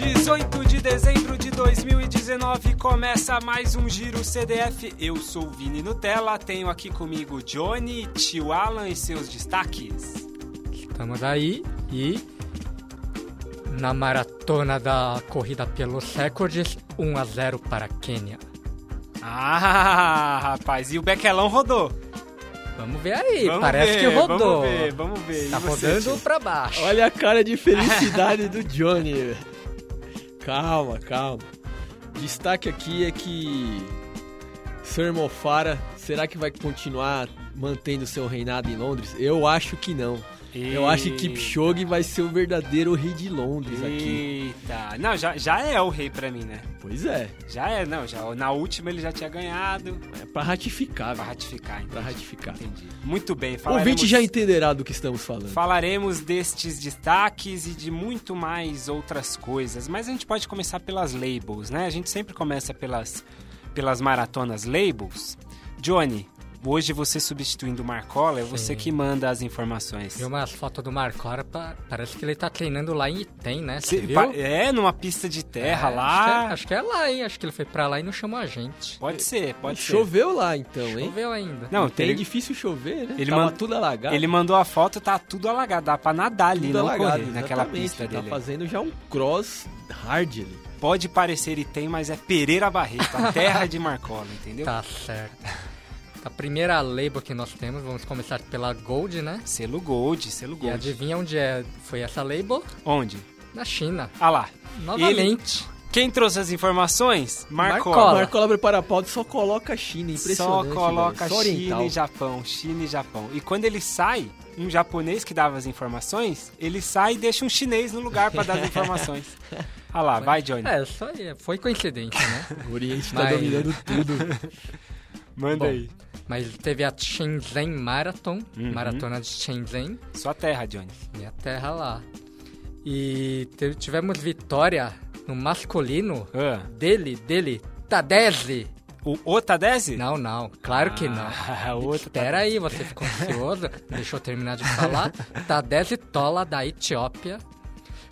18 de dezembro de 2019 começa mais um Giro CDF. Eu sou o Vini Nutella, tenho aqui comigo Johnny, tio Alan e seus destaques. Estamos aí e na maratona da corrida pelos recordes, 1 a 0 para a Quênia. Ah, rapaz, e o Bequelão rodou. Vamos ver aí, Vamos parece ver, que rodou. Vamos ver, vamos ver. Tá E rodando pra baixo. Olha a cara de felicidade do Johnny. Calma, calma. Destaque aqui é que Sir Mofara, será que vai continuar mantendo seu reinado em Londres? Eu acho que não. Eu acho que Kipchoge vai ser o verdadeiro rei de Londres aqui. Eita, não, já, já é o rei pra mim, né? Pois é, Já é, não, já, na última ele já tinha ganhado. é pra ratificar, Pra ratificar, entendi. Pra ratificar. Entendi. Muito bem, O ouvinte já entenderá do que estamos falando. Falaremos destes destaques e de muito mais outras coisas, mas a gente pode começar pelas labels, né? A gente sempre começa pelas, pelas maratonas labels. Johnny, hoje você substituindo o Marcola, é você Sim. que manda as informações. Vi umas fotos do Marcora, pa- parece que ele tá treinando lá em Item, né? Você Cê- viu? é, numa pista de terra É, lá. Acho que, é, acho que é lá, hein? Acho que ele foi pra lá e não chamou a gente. Pode ser, pode ser. Choveu lá então, hein? Choveu ainda. Não, Tem ele, difícil chover, né? ele Tava manda- tudo alagado. ele mandou a foto, tá tudo alagado, dá pra nadar ali, tudo não alagado, correr naquela pista Tá dele. fazendo já um cross hard ali. Pode parecer e tem, mas é Pereira Barreto, a terra de Marcola, entendeu? Tá certo. A primeira label que nós temos, vamos começar pela Gold, né? Selo Gold, selo E Gold. adivinha onde é, foi essa label? Onde? Na China. Ah lá. Novamente. Quem trouxe as informações? Marcola. Marcola. Marcola prepara a pauta e só coloca a China, Só impressionante. coloca velho. Só China e Japão, China e Japão. E quando ele sai, um japonês que dava as informações, ele sai e deixa um chinês no lugar pra dar as informações. Ah lá, vai Johnny. É, aí. Foi coincidência, né? O Oriente tá Mas- dominando tudo. Manda Bom. aí. Mas teve a Shenzhen Marathon, Uhum. maratona de Shenzhen, Sua terra, Johnny. minha terra lá. E tivemos vitória no masculino Ah, dele, dele, Tadese. o Otadese? Não, não, claro que não. Ah, o outro Espera aí, você ficou ansioso, deixa eu terminar de falar. Tadese Tola, da Etiópia,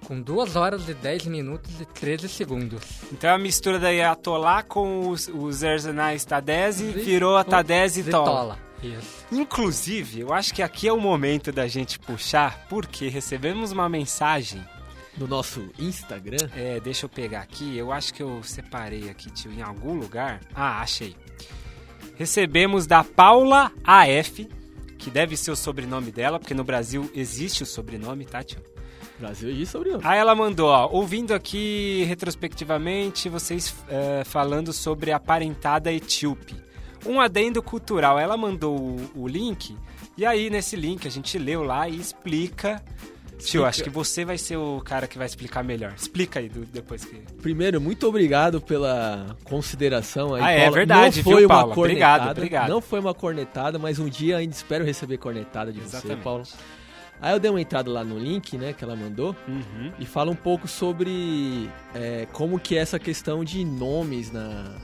com 2 horas e 10 minutos e 13 segundos. Então a mistura da Yatolá com os, os Erzenais Tadese virou a Tadese De Tola. Tola. Isso. Inclusive, eu acho que aqui é o momento da gente puxar, porque recebemos uma mensagem. No nosso Instagram, É, deixa eu pegar aqui. Eu acho que eu separei aqui, tio, em algum lugar. Ah, achei. Recebemos da Paula AF, que deve ser o sobrenome dela, porque no Brasil existe o sobrenome, tá, tio? Brasil e sobrenome. Aí ela mandou, ó, ouvindo aqui retrospectivamente vocês é, falando sobre a parentada etíope. Um adendo cultural. Ela mandou o, o link, e aí nesse link a gente leu lá e explica. Tio, acho que você vai ser o cara que vai explicar melhor. Explica aí do- depois que. Primeiro, muito obrigado pela consideração aí, Ah, é Paula. verdade, não foi viu, uma Paula? Obrigado, cornetada, obrigado. Não foi uma cornetada, mas um dia ainda espero receber cornetada de Exatamente. você, Paula. Aí eu dei uma entrada lá no link, né, que ela mandou, Uhum. e fala um pouco sobre é, como que é essa questão de nomes na,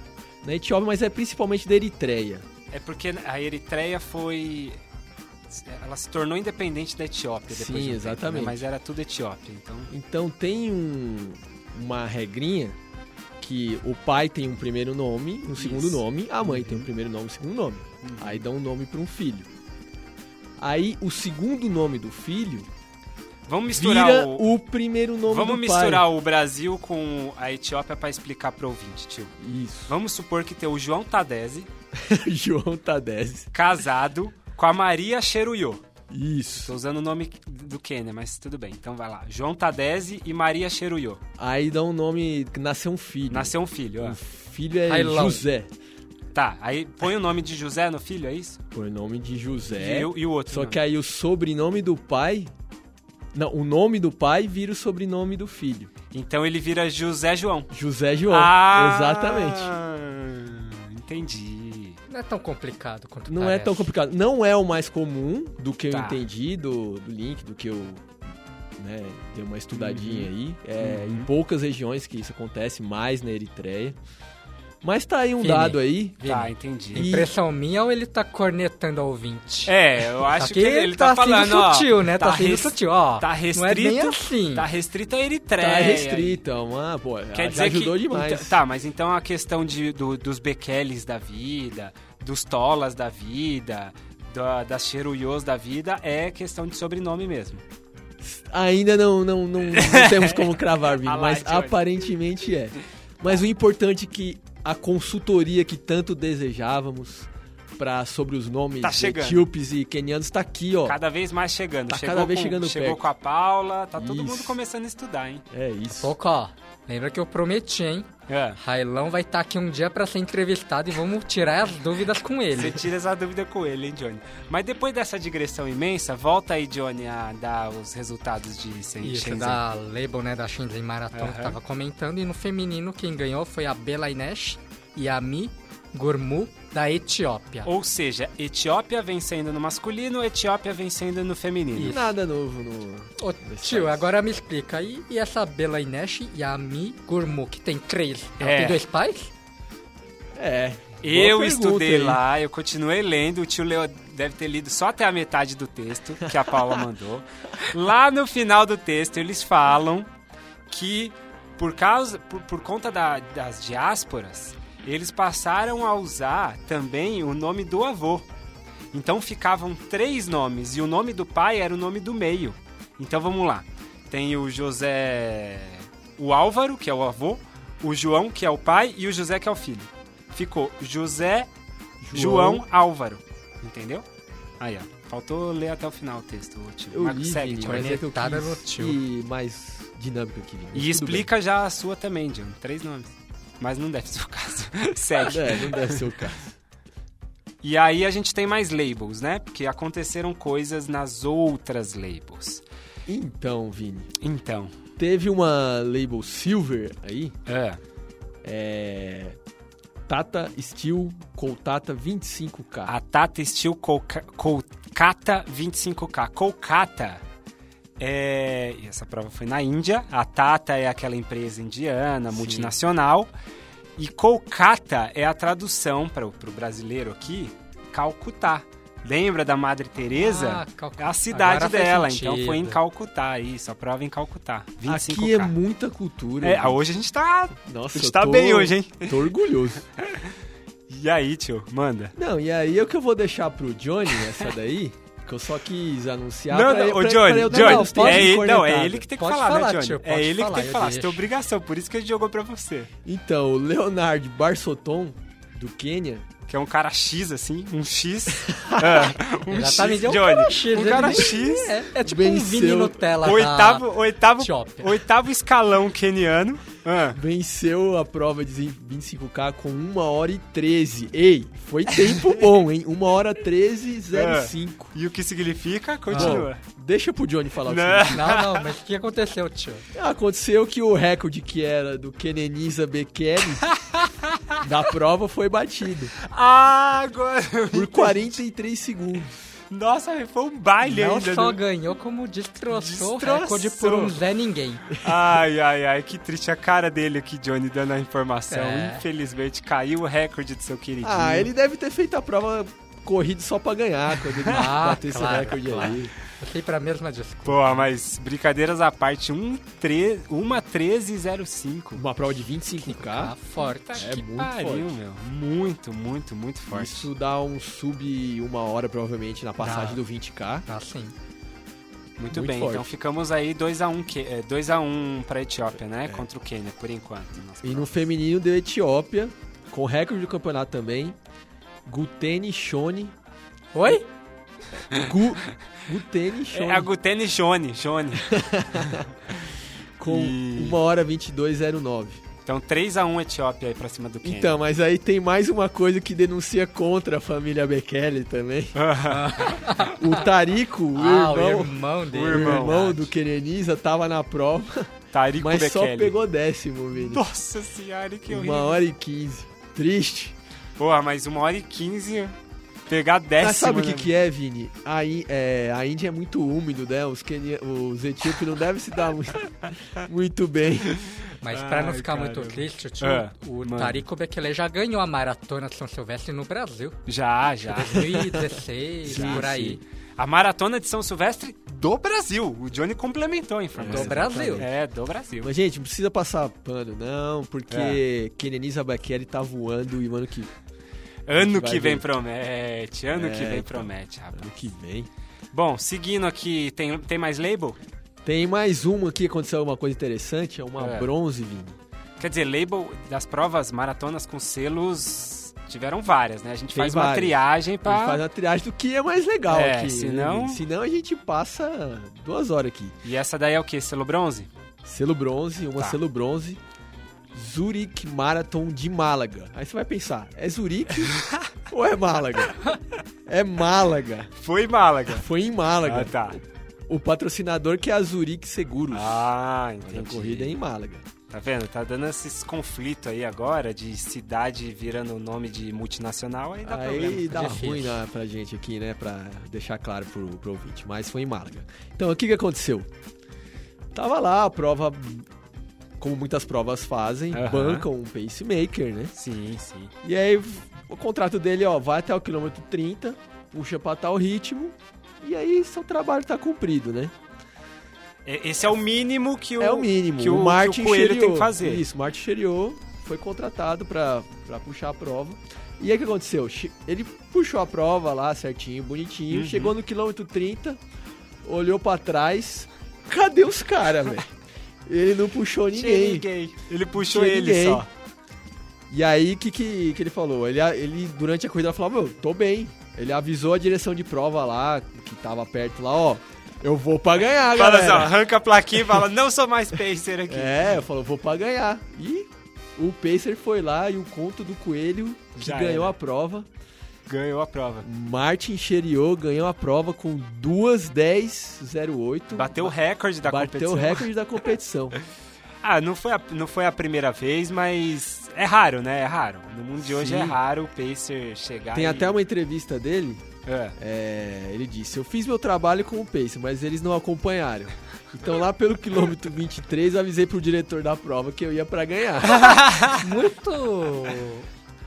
na Etiópia, mas é principalmente da Eritreia. É porque a Eritreia foi. Ela se tornou independente da Etiópia depois Sim, de um tempo, né? exatamente. Mas era tudo Etiópia, então. Então tem um- uma regrinha que o pai tem um primeiro nome, um segundo Isso. nome, a mãe tem um primeiro nome e um segundo nome. Uhum. Aí dá um nome para um filho. Aí o segundo nome do filho Vamos misturar vira o. o primeiro nome Vamos do misturar o Brasil com a Etiópia pra explicar pro ouvinte, tio. pai. Isso. Vamos supor que tem o João Tadese João Tadese. casado com a Maria Cheruyô. Isso. Tô usando o nome do Quênia, mas tudo bem. Então vai lá. João Tadese e Maria Cheruyô. Aí dá um nome, nasceu um filho. Nasceu um filho, ó. O filho é Railão. José. Tá, aí põe o nome de José no filho, é isso? Por nome de José. E, o- e o outro? Só nome? que aí o sobrenome do pai. Não, o nome do pai vira o sobrenome do filho. Então ele vira José João. José João. Ah, Exatamente. Entendi. Não é tão complicado quanto Não é parece. tão complicado. Não é o mais comum do que eu Tá. entendi do, do link, do que eu né, dei uma estudadinha Uhum. aí. É Uhum. em poucas regiões que isso acontece, mais na Eritreia. Mas tá aí um Fini. dado aí. Tá, entendi. E- Impressão minha ou ele tá cornetando ao ouvinte? É, eu acho que ele tá, tá falando, sendo ó. sutil, né? Tá, sendo res- sutil, ó. Tá Não restrito. é bem assim. Tá restrito a Eritreia. Tá restrita, uma, pô, Quer dizer ajudou que, demais. então- tá, mas então a questão de, do- dos Bekeles da vida, dos Tolas da vida, da, das Cheruyos da vida, é questão de sobrenome mesmo. Ainda não, não, não, não temos como cravar, Vini, mas aparentemente é. Mas o importante é que a consultoria que tanto desejávamos pra, sobre os nomes Tá etíopes e quenianos tá aqui, ó. Cada vez mais chegando. Tá chegou cada vez com, chegando Chegou perto. com a Paula, tá todo Isso. mundo começando a estudar, hein? É isso. Pouco, ó. Lembra que eu prometi, hein? É. Railão vai estar aqui um dia pra ser entrevistado e vamos tirar as dúvidas com Você ele. tira essa dúvida com ele, hein, Johnny? Mas depois dessa digressão imensa, volta aí, Johnny, a dar os resultados de Sen- Isso, Shenzhen. da label, né, da Shenzhen Marathon, que Aham. tava comentando. E no feminino, quem ganhou foi a Bela Inesh e a Mi Gurmu, da Etiópia. Ou seja, Etiópia vencendo no masculino, Etiópia vencendo no feminino. Isso. Nada novo no. Ô, tio, agora me explica. E, e essa Bela Inesh e a Mi Gurmu, que tem três? Ela É. tem dois pais? É. Eu pergunta estudei aí. lá, eu continuei lendo, o tio Leo deve ter lido só até a metade do texto que a Paula mandou. Lá no final do texto eles falam que por causa por, por conta da- das diásporas, eles passaram a usar também o nome do avô. Então ficavam três nomes e o nome do pai era o nome do meio. Então vamos lá. Tem o José, o Álvaro, que é o avô, o João, que é o pai, e o José, que é o filho. Ficou José João, João. Álvaro. Entendeu? Aí, ó. Faltou ler até o final o texto, ô tio. Eu Mas li, segue, tio. mas é que eu no quis tio. ir mais dinâmico aqui. E explica já a sua também, John. Três nomes. Mas não deve ser o caso. segue. É, não deve ser o caso. E aí a gente tem mais labels, né? Porque aconteceram coisas nas outras labels. Então, Vini, Então, teve uma label Silver aí, é, é. Tata Steel Coltata 25K. a Tata Steel Colca- Kolkata 25K. Kolkata é... Essa prova foi na Índia. A Tata é aquela empresa indiana, Sim. multinacional. E Kolkata é a tradução para o brasileiro aqui, Calcutá. Lembra da Madre Teresa? Ah, Calcutá. É a cidade dela, então foi em Calcutá, isso, a prova em Calcutá. 25K. Aqui é muita cultura. É, hoje a gente tá. Nossa, a gente tá tô- bem hoje, hein? Tô orgulhoso. E aí, tio, manda. Não, e aí é o que eu vou deixar pro Johnny essa daí, que eu só quis anunciar não, pra, não, pra- Johnny, pra dar Johnny, toques é ele, não, é ele que tem que falar, falar, né, Johnny? tio, é ele que falar, tem que falar, você tem obrigação, por isso que ele jogou pra você. Então, o Leonard Barsoton, do Quênia, Que é um cara X, assim, um X. é, um Exatamente, X, é um Johnny. cara X, Um cara X. É, é tipo um Venceu Vini Nutella Oitavo, oitavo, oitavo escalão keniano. Ah, venceu a prova de 25K com 1 hora e 13. Ei, foi tempo bom, hein? 1 hora 13 05. e o que significa? Continua. Deixa pro Johnny falar o que Não. significa. Não, não, mas o que aconteceu, tio? Aconteceu que o recorde que era do Kenenisa Bekele da prova foi batido Ah, agora. por 43 segundos. Nossa, foi um baile Não ainda. só né? ganhou, como destroçou, Destroçou. o recorde por um Zé Ninguém. Ai, ai, ai, que triste a cara dele aqui, Johnny, dando a informação. É. Infelizmente, caiu o recorde do seu queridinho. Ah, ele deve ter feito a prova corrida só pra ganhar quando ele Ah, bateu esse claro, recorde claro. aí. Sei pra mesma desculpa. Pô, mas brincadeiras à parte, um tre... uma 1305. Uma prova de 25K. Ah, forte. É que muito pariu, forte. meu. Muito, muito, muito forte. Isso dá um sub uma hora, provavelmente, na passagem Dá. do 20K. Ah, sim. Muito, muito bem, forte. então ficamos aí 2x1 que... é, 2 a 1 pra Etiópia, né? Contra o Quênia, por enquanto. E no feminino deu Etiópia, com recorde do campeonato também. Gutene Shone. Oi? Gu, Gutene Shone. É a Gutene Jone, Jone. com E- 1 hora 22,09. Então 3x1 Etiópia aí pra cima do Quênia. Então, mas aí tem mais uma coisa que denuncia contra a família Bekele também. o Tarico, o ah, o irmão, irmão dele. o irmão. irmão do Keneniza, tava na prova, Tarico mas só Bekele. pegou décimo, Vini. Nossa senhora, que horrível. Uma hora e quinze. Triste. Porra, mas uma hora e quinze Pegar décimo. Mas sabe o que, né? que é, Vini? A, é, a Índia é muito úmido, né? Os, Kenia, os etíopes não devem se dar muito, muito bem. Mas pra não Ai, ficar caramba. muito triste, tio, Ah, o mano. Tarico Bekele já ganhou a maratona de São Silvestre no Brasil. Já, já. 2016, Sim, por aí. sim. A maratona de São Silvestre do Brasil. O Johnny complementou a informação. Do Brasil. É, do Brasil. Mas, gente, não precisa passar pano, não, É. porque Kenenisa Bekele tá voando e o ano que, Ano que vem ver. promete. Ano É, que vem então. promete, rapaz. ano que vem. Bom, seguindo aqui, tem, tem mais label? Tem mais uma aqui, aconteceu alguma coisa interessante, é uma É. bronze, Vini. Quer dizer, label das provas maratonas com selos tiveram várias, né? A gente Tem faz uma várias. triagem A pra... gente faz uma triagem do que é mais legal É, aqui. né, senão-? Senão a gente passa duas horas aqui. E essa daí é o quê? Selo bronze? Selo bronze, uma Tá. selo bronze. Zurich Marathon de Málaga. Aí você vai pensar, é Zurique ou é Málaga? É Málaga. Foi Málaga. Foi em Málaga. Ah, tá. O patrocinador que é a Zurich Seguros. Ah, Mas entendi. a corrida é em Málaga. Tá vendo? Tá dando esses conflitos aí agora de cidade virando o nome de multinacional, aí dá Aí problema. dá Difícil. ruim na, pra gente aqui, né? Pra deixar claro pro, pro ouvinte. Mas foi em Málaga. Então, o que, que aconteceu? Tava lá a prova, como muitas provas fazem, Aham. bancam um pacemaker, né? Sim, sim. E aí o contrato dele, ó, vai até o quilômetro 30, puxa pra tal ritmo, e aí seu trabalho tá cumprido, né? E- Esse é o mínimo que o, é o mínimo. que o, o Martin que o Coelho Cheriot, tem que fazer. Isso, Martin Cheriot foi contratado pra, pra puxar a prova. E aí o que aconteceu? Ele puxou a prova lá certinho, bonitinho, Uhum. chegou no quilômetro 30, olhou pra trás, cadê os caras, velho? Ele não puxou ninguém. ninguém. Ele puxou Tinha ele ninguém. só. E aí, o que, que, que ele falou? Ele, ele, durante a corrida, falou, meu, tô bem. Ele avisou a direção de prova lá, que tava perto lá, ó, eu vou pra ganhar, Fala assim, galera. arranca a plaquinha e fala, não sou mais pacer aqui. É, eu falo, vou pra ganhar. E o Pacer foi lá e o conto do Coelho, que Já ganhou era. a prova. Ganhou a prova. Martin Cheriot ganhou a prova com 2:10:08. Bateu o recorde da Bateu competição. o recorde da competição. Ah, não foi, a, não foi a primeira vez, mas é raro, né? É raro. No mundo de hoje Sim. é raro o Pacer chegar Tem e... até uma entrevista dele É. É, ele disse: Eu fiz meu trabalho com o Pace, mas eles não acompanharam. Então, lá pelo quilômetro 23, eu avisei pro diretor da prova que eu ia pra ganhar. Muito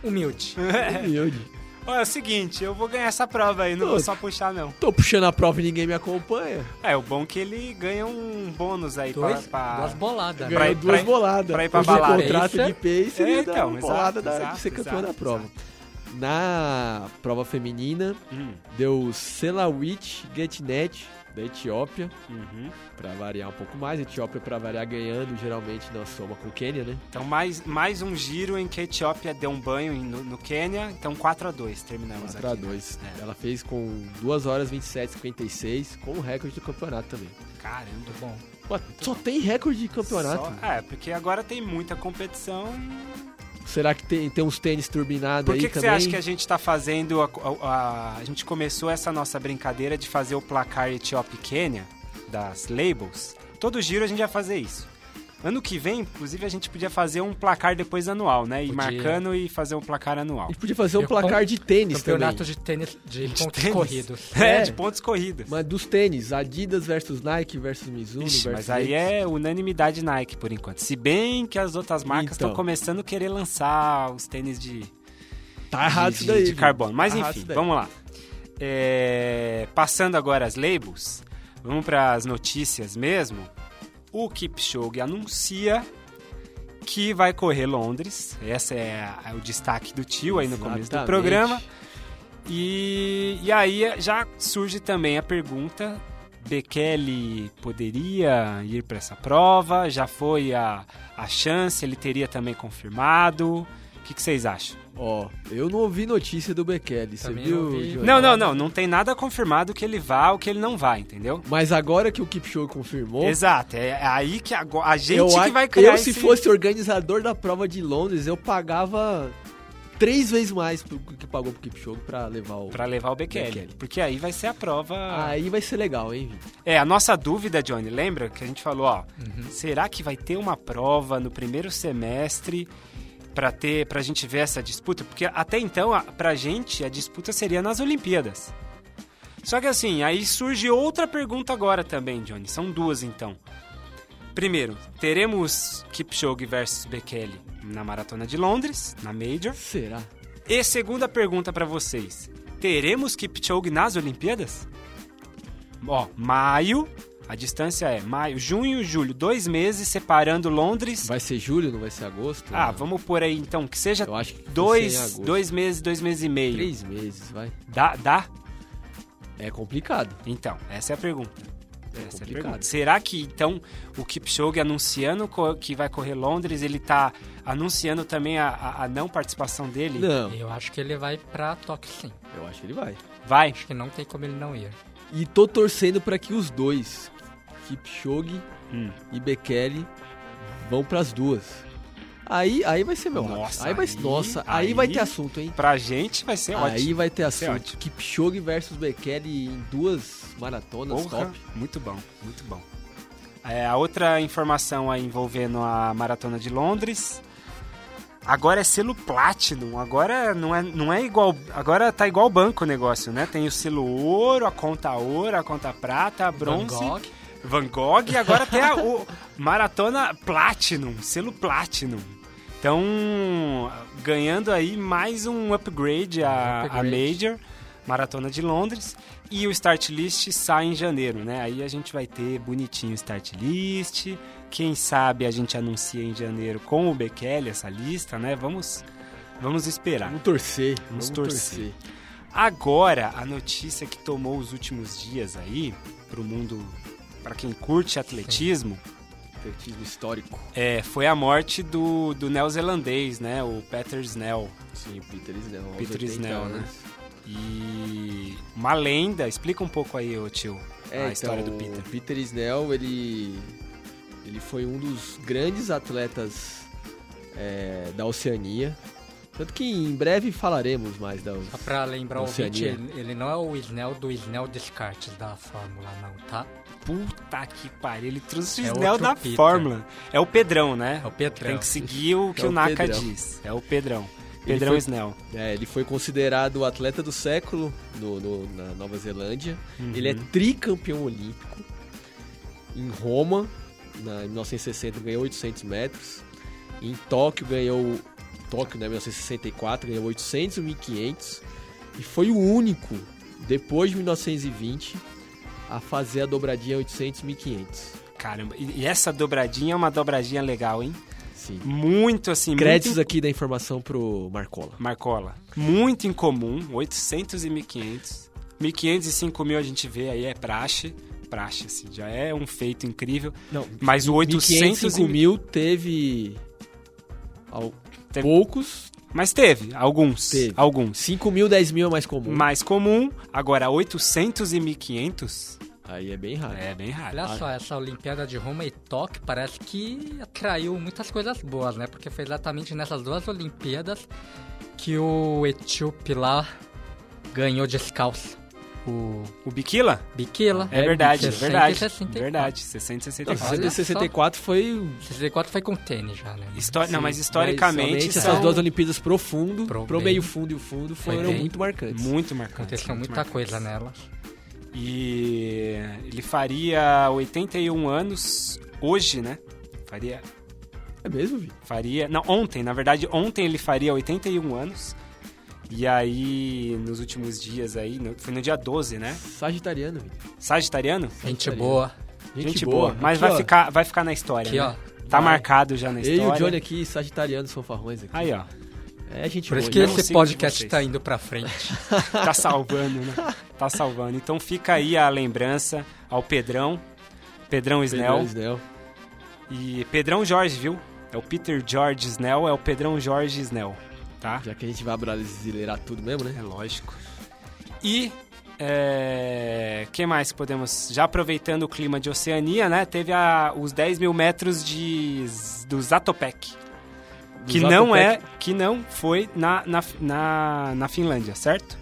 humilde. Humilde. Olha, é o seguinte, eu vou ganhar essa prova aí, não Pô. vou só puxar, não. Tô puxando a prova e ninguém me acompanha. É, o bom é que ele ganha um bônus aí Dois, pra... pra- Duas boladas. Ir- duas pra ir- boladas. pra ir pra Hoje balada. contrato de Pace É, e então, dá uma exato, bolada da, exato, de ser campeão exato, da prova. Na prova feminina, Hum, deu Selawit Getnet, da Etiópia, uhum. pra variar um pouco mais. Etiópia, pra variar, ganhando, geralmente na soma com o Quênia, né? Então, mais, mais um giro em que a Etiópia deu um banho no, no Quênia. Então, 4x2 terminamos 4 a aqui. né? 2 É. Ela fez com 2 horas 27 56 com o recorde do campeonato também. Caramba. Bom, Ué, só tem recorde de campeonato? Só- é, porque agora tem muita competição. Será que tem, tem uns tênis turbinados Por aí que, que você acha que a gente tá fazendo. A, a- a- a gente começou essa nossa brincadeira de fazer o placar Etiópia e Quênia das labels? Todo giro a gente vai fazer isso. Ano que vem, inclusive, a gente podia fazer um placar depois anual, né? Ir Podia. marcando e fazer um placar anual. A gente podia fazer um Eu placar com- de tênis campeonato também. de tênis de, De pontos tênis? corridos. É, É. de pontos corridos. Mas dos tênis, Adidas versus Nike versus Mizuno Ixi, versus mas aí é unanimidade Nike por enquanto. Se bem que as outras marcas estão Então. começando a querer lançar os tênis de, Tá errado de, isso daí. de viu? carbono. Mas Tá enfim, vamos lá. É, passando agora as labels, vamos para as notícias mesmo. O Kipchoge anuncia que vai correr Londres. Esse é a- o destaque do tio aí no começo do programa. E, e aí já surge também a pergunta: Bekele poderia ir para essa prova? Já foi a, a chance? Ele teria também confirmado? O que, que vocês acham? Ó, eu não ouvi notícia do Bekele, você viu? não? Não, não, não. Não tem nada confirmado que ele vá ou que ele não vá, entendeu? Mas agora que o Kipchoge confirmou, Exato. É aí que agora, a gente eu, que vai criar eu se esse- fosse organizador da prova de Londres, eu pagava três vezes mais pro que pagou pro Kipchoge pra levar o... Pra levar o Bekele. Bekele. Porque aí vai ser a prova. Aí vai ser legal, hein, Vini? É, a nossa dúvida, Johnny, lembra que a gente falou, ó, Uhum. será que vai ter uma prova no primeiro semestre Pra ter, pra gente ver essa disputa, porque até então, a- pra gente, a disputa seria nas Olimpíadas. Só que assim, aí surge outra pergunta agora também, Johnny. São duas então. Primeiro, teremos Kipchoge versus Bekele na Maratona de Londres, na Major. Será? E segunda pergunta pra vocês: teremos Kipchoge nas Olimpíadas? Ó, maio, a distância é maio, junho, julho, dois meses separando Londres. Vai ser julho, não vai ser agosto? Ah, Não. vamos por aí então, que seja Eu acho que dois, dois meses, dois meses e meio. Três meses, vai. Dá, dá? É complicado. Então, essa é a pergunta. É Essa é a complicado. pergunta. Será que então o Kipchoge anunciando que vai correr Londres, ele tá anunciando também a, a- a não participação dele? Não, Eu acho que ele vai pra Tóquio sim. eu acho que ele vai. Vai? Acho que não tem como ele não ir. E tô torcendo pra que os dois, Kipchoge Hum. e Bekele, vão pras duas. Aí, aí vai ser meu Nossa, aí vai, aí- nossa, aí, vai aí- ter assunto, hein? Pra gente vai ser Aí ótimo. vai ter assunto. ótimo. Kipchoge versus Bekele em duas maratonas Porra, top. muito bom, muito bom. É, a outra informação aí envolvendo a Maratona de Londres. Agora é selo Platinum. Agora não é, não é igual. Agora tá igual banco o negócio, né? Tem o selo ouro, a conta ouro, a conta prata, a bronze. Gogh. Van Gogh e agora tem a o Maratona Platinum, selo Platinum. Então, ganhando aí mais um upgrade a, Upgrade. a Major, Maratona de Londres. E o Start List sai em janeiro, né? Aí a gente vai ter bonitinho o Start List. Quem sabe a gente anuncia em janeiro com o Bekele essa lista, né? Vamos, vamos esperar. Vamos torcer. Vamos Vamos, torcer. torcer. Agora, a notícia que tomou os últimos dias aí, pro mundo, para quem curte atletismo, Atletismo histórico. é, foi a morte do, do neozelandês, né? O Peter Snell. Sim, o Peter Snell. Peter 80 Snell, né? E uma lenda, explica um pouco aí, ô tio, É, a história então, do Peter. O Peter Snell, ele, ele foi um dos grandes atletas é, da Oceania. Tanto que em breve falaremos mais da Só pra lembrar o ouvinte, Oceania. ele, ele não é o Snell do Snell Descartes da Fórmula, não, tá? Puta que pariu, ele trouxe o É Snell outro da Peter. Fórmula. É o Pedrão, né? É o Petrão. Tem que seguir o que É o o Naka Pedrão. diz. É o Pedrão. Pedrão foi- Snell. É, ele foi considerado o atleta do século no, no- na Nova Zelândia. Uhum. Ele é tricampeão olímpico. Em Roma, na, em 1960, ganhou 800 metros. Em Tóquio, ganhou. Tóquio, né, 1964, ganhou 800 e 1500. E foi o único, depois de 1920, a fazer a dobradinha 800 e 1500. Caramba, e essa dobradinha é uma dobradinha legal, hein? Sim. Muito assim, Créditos muito aqui da informação pro Marcola. Marcola. Muito incomum, 800 e 1500. 1500 e 5000 a gente vê aí, é praxe. Praxe, assim, já é um feito incrível. Não, Mas o 800 500 e... mil teve. al- Teve- Poucos. Mas teve, alguns. Teve. Alguns. 5 mil, 10 mil é mais comum. Mais comum, agora 800 e 1500 Aí é bem raro. é bem raro. Olha só, essa Olimpíada de Roma e Tóquio parece que atraiu muitas coisas boas, né? Porque foi exatamente nessas duas Olimpíadas que o etíope lá ganhou descalço. O O Bikila? Bikila. É, verdade, é 60 e verdade. 64. Verdade, Não, 664. Olha 64 foi. 64 foi com tênis já, né? História, não, mas Sim, historicamente mas são essas duas Olimpíadas pro fundo, Pro pro, meio fundo e o fundo foram bem. muito marcantes. muito marcantes. Aconteceu muito muita marcantes. coisa nelas. E ele faria 81 anos hoje, né? Faria. É mesmo, Vi? Faria. Não, ontem, na verdade, ontem ele faria 81 anos. E aí, nos últimos dias aí, no- foi no dia 12, né? Sagitariano, Vi. Sagitariano? Gente boa. Gente, boa. Mas Aqui, vai, ó, ficar, vai ficar na história. Aqui, né? ó. Tá Vai. marcado já na Eu e história. o Johnny aqui, Sagitarianos fanfarrões aqui. Aí, ó. É gente Por isso boa, que esse podcast tá indo pra frente. Tá salvando, né? Tá salvando. Então fica aí a lembrança ao Pedrão. Pedrão Snell. Pedro Snell. E Pedrão Jorge, viu? É o Peter George Snell, é o Pedrão Jorge Snell, tá? Já que a gente vai brasileirar tudo mesmo, É né? lógico. E é, que mais podemos? Já aproveitando o clima de Oceania, né? Teve a, os 10 mil metros de, do Zatopek. Do Que não é, que não foi na, na, na, na Finlândia, certo?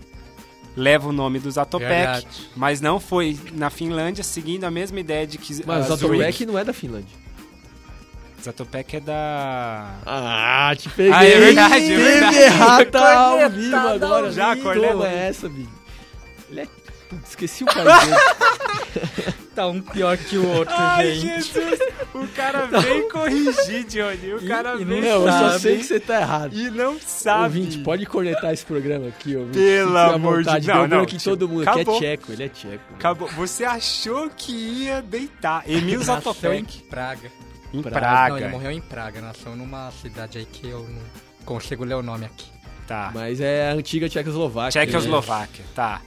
Leva o nome do Zatopek, Verdade. mas não foi na Finlândia, seguindo a mesma ideia de que Mas o Zurich- Zatopek não é da Finlândia. Zatopek é da. Ah, te peguei. Ah, é verdade, é verdade. errada ao vivo agora. Já, corneta. essa, bicho. Ele é... Putz, esqueci o pai dele. Tá um pior que o outro, Ai, gente. Jesus! O cara vem corrigir, Johnny. O E- cara e vem. Não, eu só sabe. sei que você tá errado. E não sabe. Ouvinte, pode cornetar esse programa aqui, ouvinte. Pelo amor de. Deus. Deu Não, branco não, em todo mundo, que acabou. é tcheco, ele é tcheco. Acabou. Você achou que ia deitar. Emil Zatopek. Praga. Em Praga. Praga. Não, ele morreu em Praga. Nasceu numa cidade aí que eu não consigo ler o nome aqui. Tá. Mas é a antiga Tchecoslováquia. né? Tchecoslováquia, tá.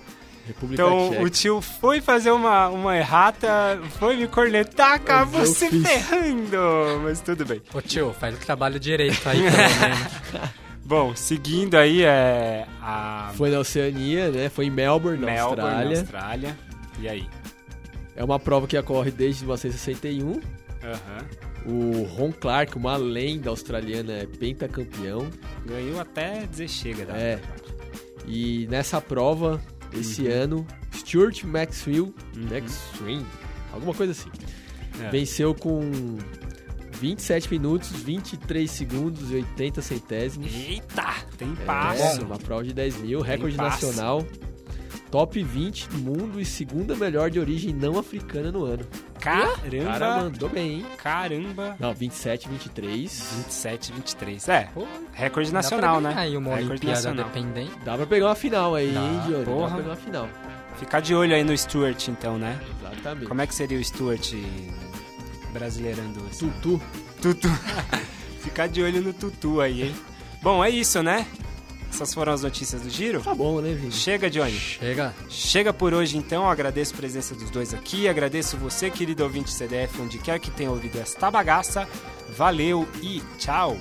República Então Tcheca. o tio foi fazer uma, uma errata, foi me cornetar, acabou se fiz. ferrando. Mas tudo bem. Ô tio, faz o trabalho direito aí, pelo menos. Bom, seguindo aí é a Foi na Oceania, né? Foi em Melbourne, na Melbourne, Austrália. na Austrália. E aí? É uma prova que ocorre desde 1961. Aham. O Ron Clark, uma lenda australiana, é pentacampeão. Ganhou até dizer chega. Da É. E nessa prova, esse Uhum. ano, Stuart Maxwell, Maxwell, alguma coisa assim, É. venceu com 27 minutos, 23 segundos e 80 centésimos. Eita, tem É, passo. uma prova de 10 mil, recorde nacional. Top 20 do mundo e segunda melhor de origem não africana no ano. O cara Caramba. mandou bem, hein? Caramba. Não, 27, 23. 27, 23. É, Pô, recorde dá nacional, pra né? Aí uma Recorde Olimpíada nacional. dependente. Dá pra pegar uma final aí, Dá, hein, Johnny? Dá porra. pra pegar uma final. Ficar de olho aí no Stuart, então, né? Exatamente. Como é que seria o Stuart brasileirando assim? Tutu. Tutu. Ficar de olho no Tutu aí, hein? Bom, é isso, né? Essas foram as notícias do Giro. Tá bom, né, Vini? Chega, Johnny. Chega. Chega por hoje, então. Agradeço a presença dos dois aqui. Agradeço você, querido ouvinte CDF, onde quer que tenha ouvido esta bagaça. Valeu e tchau!